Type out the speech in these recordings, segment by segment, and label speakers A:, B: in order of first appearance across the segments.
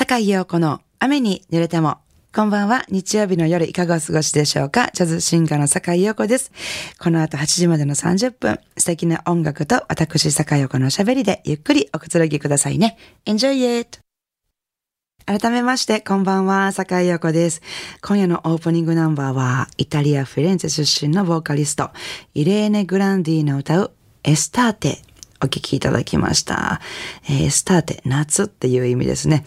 A: 坂井陽子の雨に濡れても。こんばんは。日曜日の夜いかがお過ごしでしょうかジャズシンガーの坂井陽子です。この後8時までの30分、素敵な音楽と私坂井陽子のおしゃべりでゆっくりおくつろぎくださいね。Enjoy it! 改めまして、こんばんは、坂井陽子です。今夜のオープニングナンバーは、イタリア・フィレンツェ出身のボーカリスト、イレーネ・グランディの歌う、エスターテ、お聴きいただきました。えー、スターテ、夏っていう意味ですね。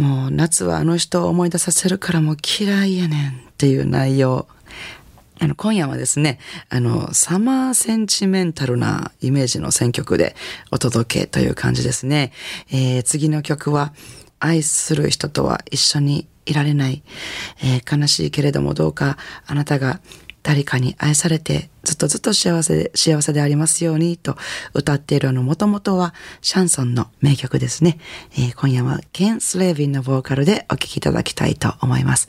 A: もう夏はあの人を思い出させるからもう嫌いやねんっていう内容。あの、今夜はですね、あの、サマーセンチメンタルなイメージの選曲でお届けという感じですね。えー、次の曲は、愛する人とは一緒にいられない。えー、悲しいけれどもどうかあなたが誰かに愛されてずっとずっと幸せで、幸せでありますようにと歌っているのもともとはシャンソンの名曲ですね。えー、今夜はケン・スレービンのボーカルでお聴きいただきたいと思います。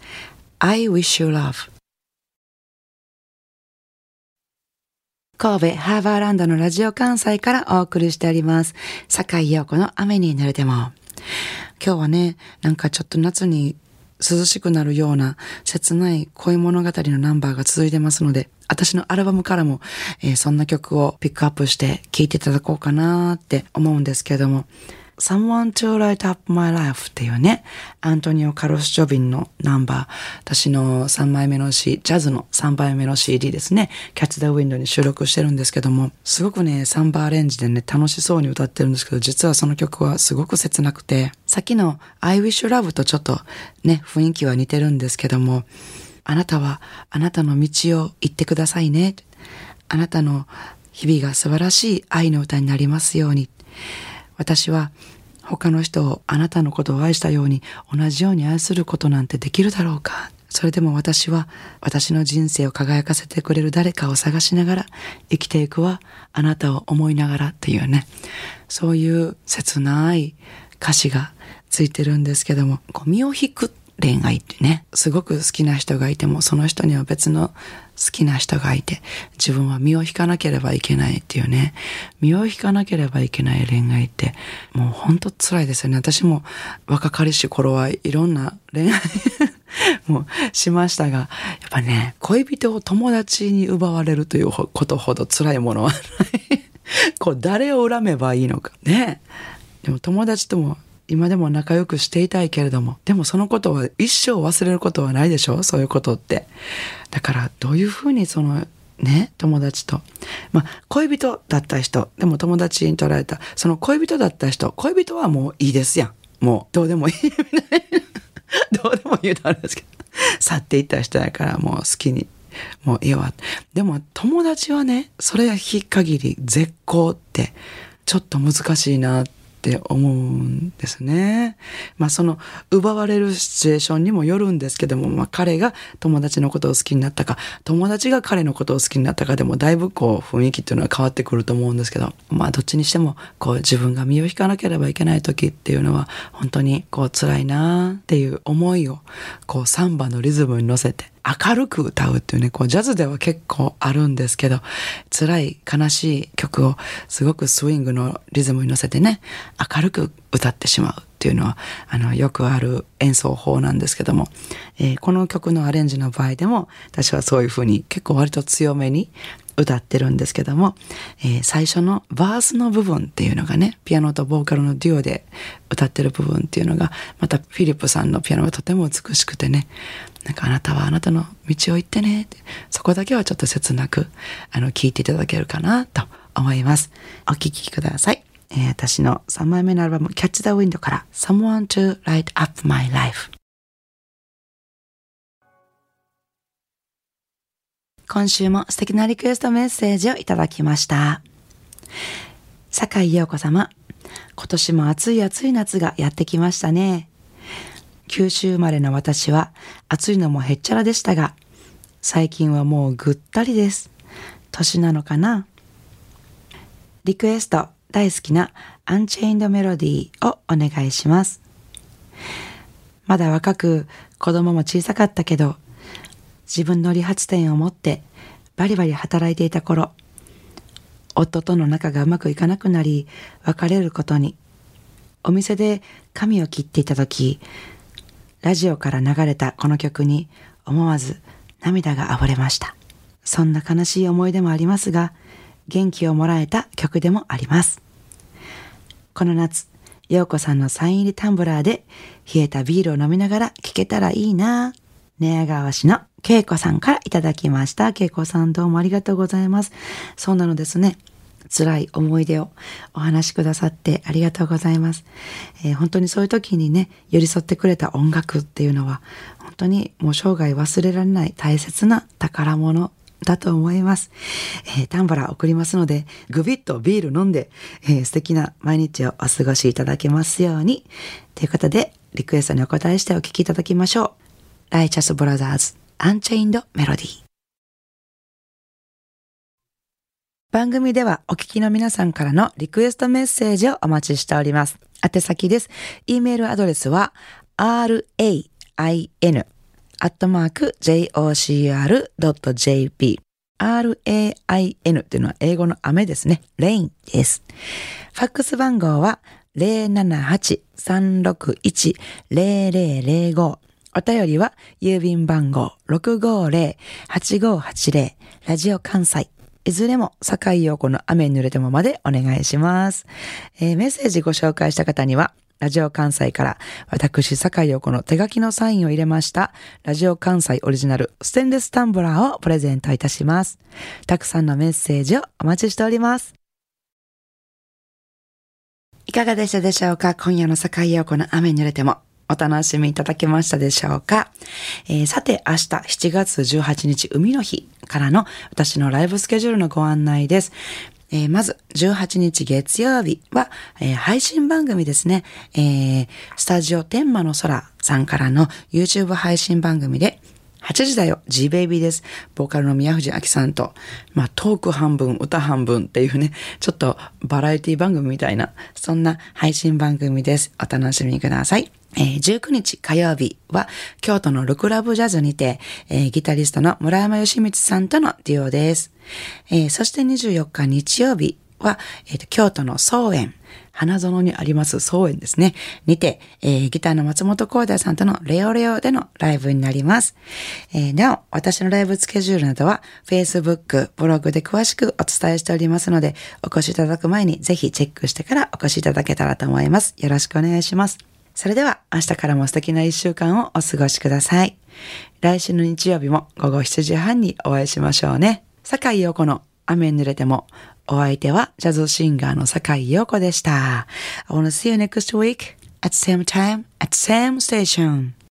A: I wish you love 神戸ハーバーランドのラジオ関西からお送りしております。坂井陽子の雨に濡れても。今日はね、なんかちょっと夏に涼しくなるような切ない恋物語のナンバーが続いてますので、私のアルバムからも、えー、そんな曲をピックアップして聴いていただこうかなって思うんですけれども、Someone to Light Up My Life っていうね、アントニオ・カロス・ジョビンのナンバー、私の3枚目の C、ジャズの3枚目の CD ですね、Catch the Wind に収録してるんですけども、すごくね、サンバーアレンジでね、楽しそうに歌ってるんですけど、実はその曲はすごく切なくて、さっきの I Wish You Love とちょっとね、雰囲気は似てるんですけども、あなたはあなたの道を行ってくださいね。あなたの日々が素晴らしい愛の歌になりますように。私は他の人をあなたのことを愛したように同じように愛することなんてできるだろうか。それでも私は私の人生を輝かせてくれる誰かを探しながら生きていくわあなたを思いながらっていうね。そういう切ない歌詞がついてるんですけども身を引く恋愛ってねすごく好きな人がいてもその人には別の好きな人がいて、自分は身を引かなければいけないっていうね、身を引かなければいけない恋愛って、もうほんと辛いですよね。私も若かりし頃はいろんな恋愛 もしましたが、やっぱね、恋人を友達に奪われるということほど辛いものはないこう、誰を恨めばいいのか。ね。でも友達とも今でも仲良くしていたいけれども、でもそのことは一生忘れることはないでしょ？そういうことって。だからどういうふうにそのね、友達と。まあ、恋人だった人、でも友達に捉えた、その恋人だった人、恋人はもういいですやん。もう、どうでもいい。どうでもいいとあるんですけど。去っていった人やからもう好きに。もういいわ。でも友達はね、それは日限り絶好って、ちょっと難しいなってって思うんですね。まあその奪われるシチュエーションにもよるんですけども、まあ彼が友達のことを好きになったか、友達が彼のことを好きになったかでもだいぶこう雰囲気っていうのは変わってくると思うんですけど、まあどっちにしてもこう自分が身を引かなければいけない時っていうのは本当にこう辛いなっていう思いをこうサンバのリズムに乗せて明るく歌うっていうね、こうジャズでは結構あるんですけど、辛い悲しい曲をすごくスイングのリズムに乗せてね、明るく歌ってしまうっていうのは、あの、よくある演奏法なんですけども、えー、この曲のアレンジの場合でも、私はそういうふうに結構割と強めに歌ってるんですけども、えー、最初のバースの部分っていうのがね、ピアノとボーカルのデュオで歌ってる部分っていうのが、またフィリップさんのピアノがとても美しくてね、なんかあなたはあなたの道を行ってね、そこだけはちょっと切なく、あの、聞いていただけるかなと思います。お聴きください。えー、私の3枚目のアルバム、Catch the Wind から Someone to Light Up My Life。今週も素敵なリクエストメッセージをいただきました。坂井陽子様、今年も暑い暑い夏がやってきましたね。九州生まれの私は暑いのもへっちゃらでしたが、最近はもうぐったりです。年なのかな？リクエスト大好きなアンチェインドメロディーをお願いします。まだ若く子供も小さかったけど、自分の理髪店を持ってバリバリ働いていた頃、夫との仲がうまくいかなくなり、別れることに。お店で髪を切っていた時、ラジオから流れたこの曲に思わず涙が溢れました。そんな悲しい思い出もありますが、元気をもらえた曲でもあります。この夏、陽子さんのサイン入りタンブラーで冷えたビールを飲みながら聴けたらいいな寝屋川市の恵子さんからいただきました。恵子さんどうもありがとうございます。そうなのですね。辛い思い出をお話しくださってありがとうございます、えー、本当にそういう時にね、寄り添ってくれた音楽っていうのは、本当にもう生涯忘れられない大切な宝物だと思います。えー、タンバラ送りますので、グビッとビール飲んで、えー、素敵な毎日をお過ごしいただけますように。ということで、リクエストにお答えしてお聴きいただきましょう。ライチャスブラザーズ、アンチェインドメロディー。番組ではお聞きの皆さんからのリクエストメッセージをお待ちしております。宛先です。e メールアドレスは rain アットマーク jocr.jp rain っていうのは英語の雨ですね。rain です。ファックス番号は078-361-0005お便りは郵便番号650-8580ラジオ関西いずれも、坂井陽子の雨に濡れてもまでお願いします。えー、メッセージご紹介した方には、ラジオ関西から私、坂井陽子の手書きのサインを入れました、ラジオ関西オリジナルステンレスタンブラーをプレゼントいたします。たくさんのメッセージをお待ちしております。いかがでしたでしょうか？今夜の坂井陽子の雨に濡れても。お楽しみいただけましたでしょうか、えー、さて明日7月18日海の日からの私のライブスケジュールのご案内です。えー、まず、18日月曜日は、えー、配信番組ですね。えー、スタジオ天満の空さんからの YouTube 配信番組で、8時だよ、G ベイビーです。ボーカルの宮藤明さんと、まあトーク半分、歌半分っていうね、ちょっとバラエティ番組みたいな、そんな配信番組です。お楽しみください。えー、19日火曜日は京都のルクラブジャズにて、えー、ギタリストの村山義光さんとのデュオです。えー、そして24日日曜日は、えー、京都の総園、花園にあります総園ですね。にて、えー、ギターの松本光大さんとのレオレオでのライブになります。えー、なお、私のライブスケジュールなどは Facebook、ブログで詳しくお伝えしておりますので、お越しいただく前にぜひチェックしてからお越しいただけたらと思います。よろしくお願いします。それでは明日からも素敵な一週間をお過ごしください。来週の日曜日も午後7時半にお会いしましょうね。坂井陽子の雨濡れてもお相手はジャズシンガーの坂井陽子でした。I wanna see you next week at same time at same station.